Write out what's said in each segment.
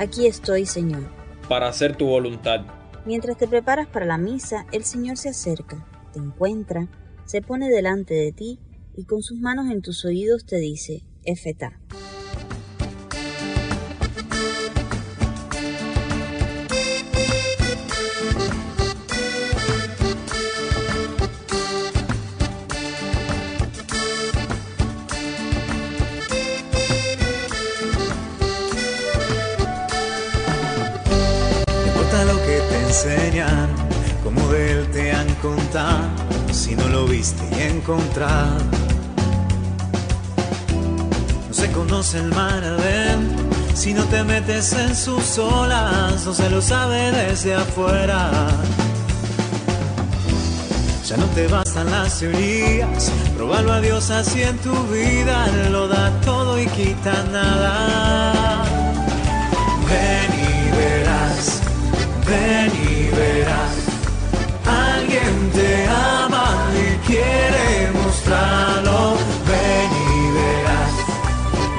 Aquí estoy, Señor. Para hacer tu voluntad. Mientras te preparas para la misa, el Señor se acerca, te encuentra, se pone delante de ti y con sus manos en tus oídos te dice, Efetá. Enseñan, como de él te han contado, si no lo viste y encontrado. No se conoce el mar adentro, si no te metes en sus olas, no se lo sabe desde afuera. Ya no te bastan las teorías, probalo a Dios así en tu vida, lo da todo y quita nada. Ven y verás ven y verás. Alguien te ama y quiere mostrarlo. Ven y verás,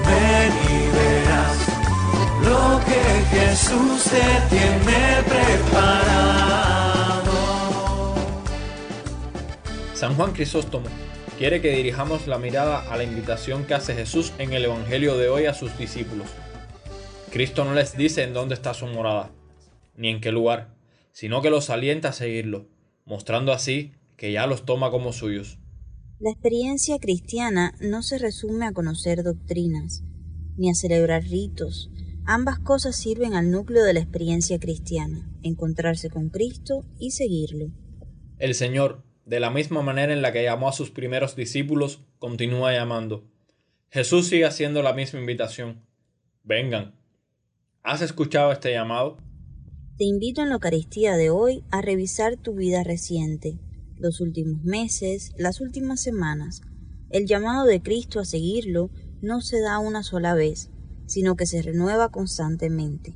ven y verás lo que Jesús te tiene preparado. San Juan Crisóstomo quiere que dirijamos la mirada a la invitación que hace Jesús en el Evangelio de hoy a sus discípulos. Cristo no les dice en dónde está su morada, ni en qué lugar, sino que los alienta a seguirlo, mostrando así que ya los toma como suyos. La experiencia cristiana no se resume a conocer doctrinas, ni a celebrar ritos. Ambas cosas sirven al núcleo de la experiencia cristiana, encontrarse con Cristo y seguirlo. El Señor, de la misma manera en la que llamó a sus primeros discípulos, continúa llamando. Jesús sigue haciendo la misma invitación. Vengan. ¿Has escuchado este llamado? Te invito en la Eucaristía de hoy a revisar tu vida reciente, los últimos meses, las últimas semanas. El llamado de Cristo a seguirlo no se da una sola vez, sino que se renueva constantemente.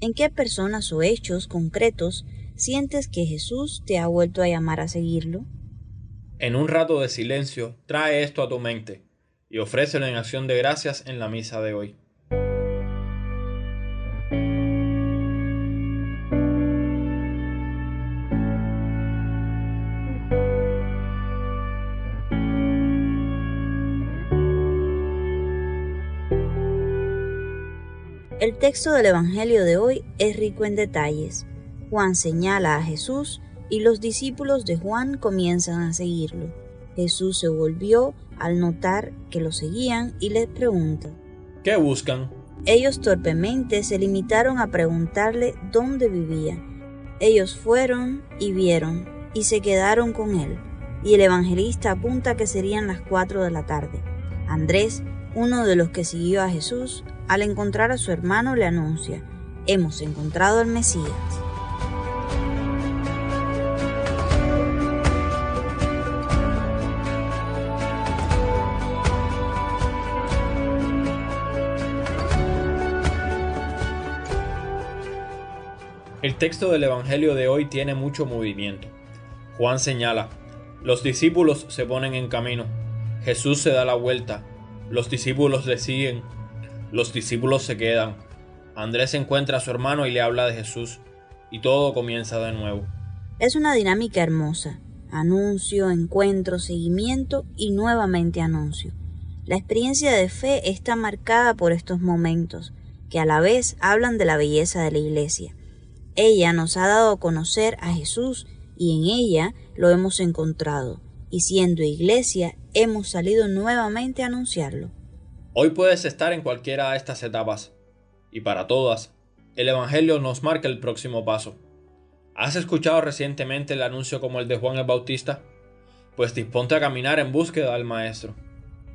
¿En qué personas o hechos concretos sientes que Jesús te ha vuelto a llamar a seguirlo? En un rato de silencio, trae esto a tu mente y ofrécelo en acción de gracias en la misa de hoy. El texto del Evangelio de hoy es rico en detalles. Juan señala a Jesús y los discípulos de Juan comienzan a seguirlo. Jesús se volvió al notar que lo seguían y les pregunta, ¿Qué buscan? Ellos torpemente se limitaron a preguntarle dónde vivía. Ellos fueron y vieron y se quedaron con él. Y el evangelista apunta que serían las cuatro de la tarde. Andrés, uno de los que siguió a Jesús, al encontrar a su hermano le anuncia, hemos encontrado al Mesías. El texto del Evangelio de hoy tiene mucho movimiento. Juan señala, los discípulos se ponen en camino, Jesús se da la vuelta, los discípulos le siguen los discípulos se quedan. Andrés encuentra a su hermano y le habla de Jesús, y todo comienza de nuevo. Es una dinámica hermosa. Anuncio, encuentro, seguimiento y nuevamente anuncio. La experiencia de fe está marcada por estos momentos, que a la vez hablan de la belleza de la Iglesia. Ella nos ha dado a conocer a Jesús y en ella lo hemos encontrado, y siendo Iglesia hemos salido nuevamente a anunciarlo. Hoy puedes estar en cualquiera de estas etapas, y para todas, el Evangelio nos marca el próximo paso. ¿Has escuchado recientemente el anuncio como el de Juan el Bautista? Pues disponte a caminar en búsqueda del Maestro.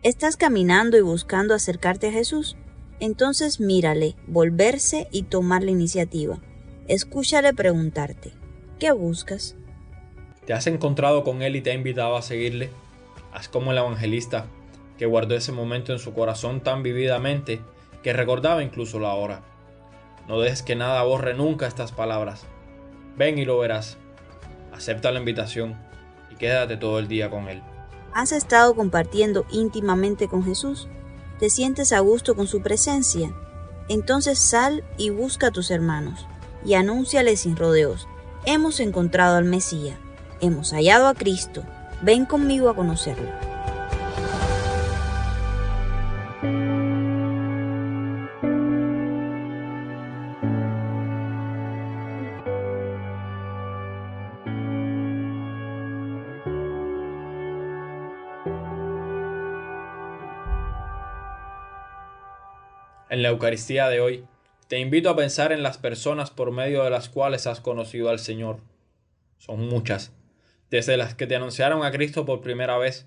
¿Estás caminando y buscando acercarte a Jesús? Entonces mírale, volverse y tomar la iniciativa. Escúchale preguntarte, ¿qué buscas? ¿Te has encontrado con Él y te ha invitado a seguirle? Haz como el evangelista que guardó ese momento en su corazón tan vividamente que recordaba incluso la hora. No dejes que nada borre nunca estas palabras. Ven y lo verás. Acepta la invitación y quédate todo el día con Él. ¿Has estado compartiendo íntimamente con Jesús? ¿Te sientes a gusto con su presencia? Entonces sal y busca a tus hermanos y anúnciales sin rodeos. Hemos encontrado al Mesías, hemos hallado a Cristo, ven conmigo a conocerlo. En la Eucaristía de hoy, te invito a pensar en las personas por medio de las cuales has conocido al Señor. Son muchas, desde las que te anunciaron a Cristo por primera vez,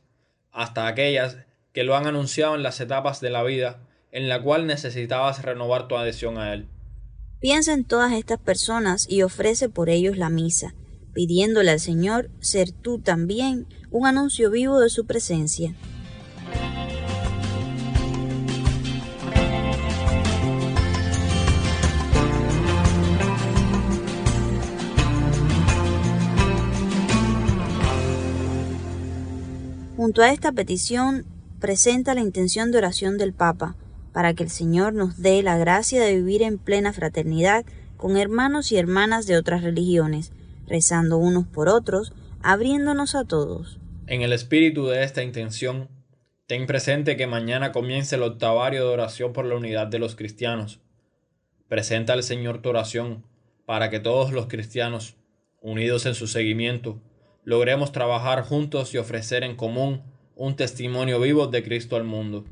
hasta aquellas que lo han anunciado en las etapas de la vida en la cual necesitabas renovar tu adhesión a Él. Piensa en todas estas personas y ofrece por ellos la misa, pidiéndole al Señor ser tú también un anuncio vivo de su presencia. Junto a esta petición presenta la intención de oración del Papa, para que el Señor nos dé la gracia de vivir en plena fraternidad con hermanos y hermanas de otras religiones, rezando unos por otros, abriéndonos a todos. En el espíritu de esta intención, ten presente que mañana comienza el octavario de oración por la unidad de los cristianos. Presenta al Señor tu oración para que todos los cristianos, unidos en su seguimiento, logremos trabajar juntos y ofrecer en común un testimonio vivo de Cristo al mundo.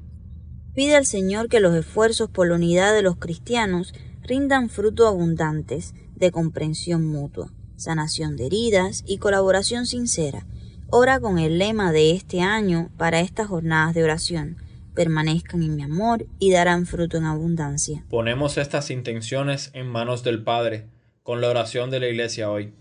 Pide al Señor que los esfuerzos por la unidad de los cristianos rindan fruto abundantes de comprensión mutua, sanación de heridas y colaboración sincera. Ora con el lema de este año para estas jornadas de oración. Permanezcan en mi amor y darán fruto en abundancia. Ponemos estas intenciones en manos del Padre con la oración de la Iglesia hoy.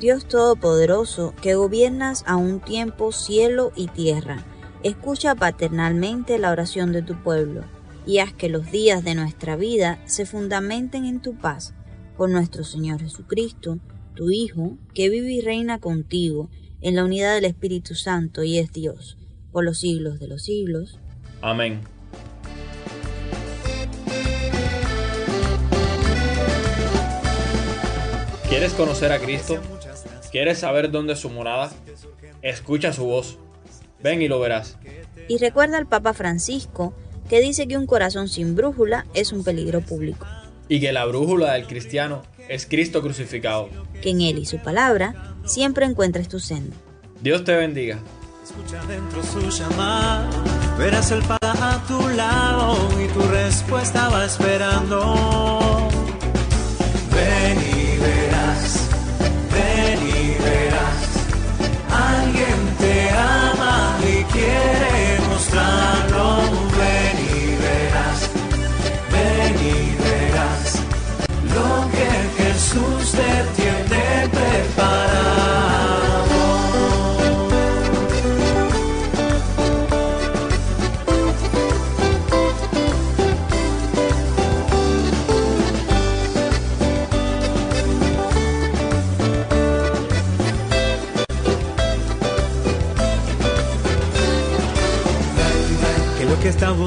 Dios Todopoderoso, que gobiernas a un tiempo cielo y tierra, escucha paternalmente la oración de tu pueblo, y haz que los días de nuestra vida se fundamenten en tu paz, por nuestro Señor Jesucristo, tu Hijo, que vive y reina contigo, en la unidad del Espíritu Santo y es Dios, por los siglos de los siglos. Amén. ¿Quieres conocer a Cristo? ¿Quieres saber dónde es su morada? Escucha su voz. Ven y lo verás. Y recuerda al Papa Francisco que dice que un corazón sin brújula es un peligro público. Y que la brújula del cristiano es Cristo crucificado. Que en Él y su palabra siempre encuentres tu senda. Dios te bendiga. Escucha dentro su llamada, verás el Padre a tu lado y tu respuesta va esperando. Ven quiere mostrarlo.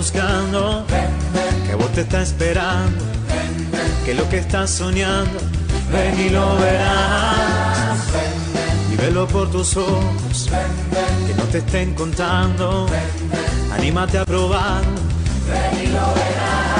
Buscando, que vos te estás esperando, que lo que estás soñando, ven y lo verás. Vívelo por tus ojos, que no te estén contando, anímate a probar, ven y lo verás.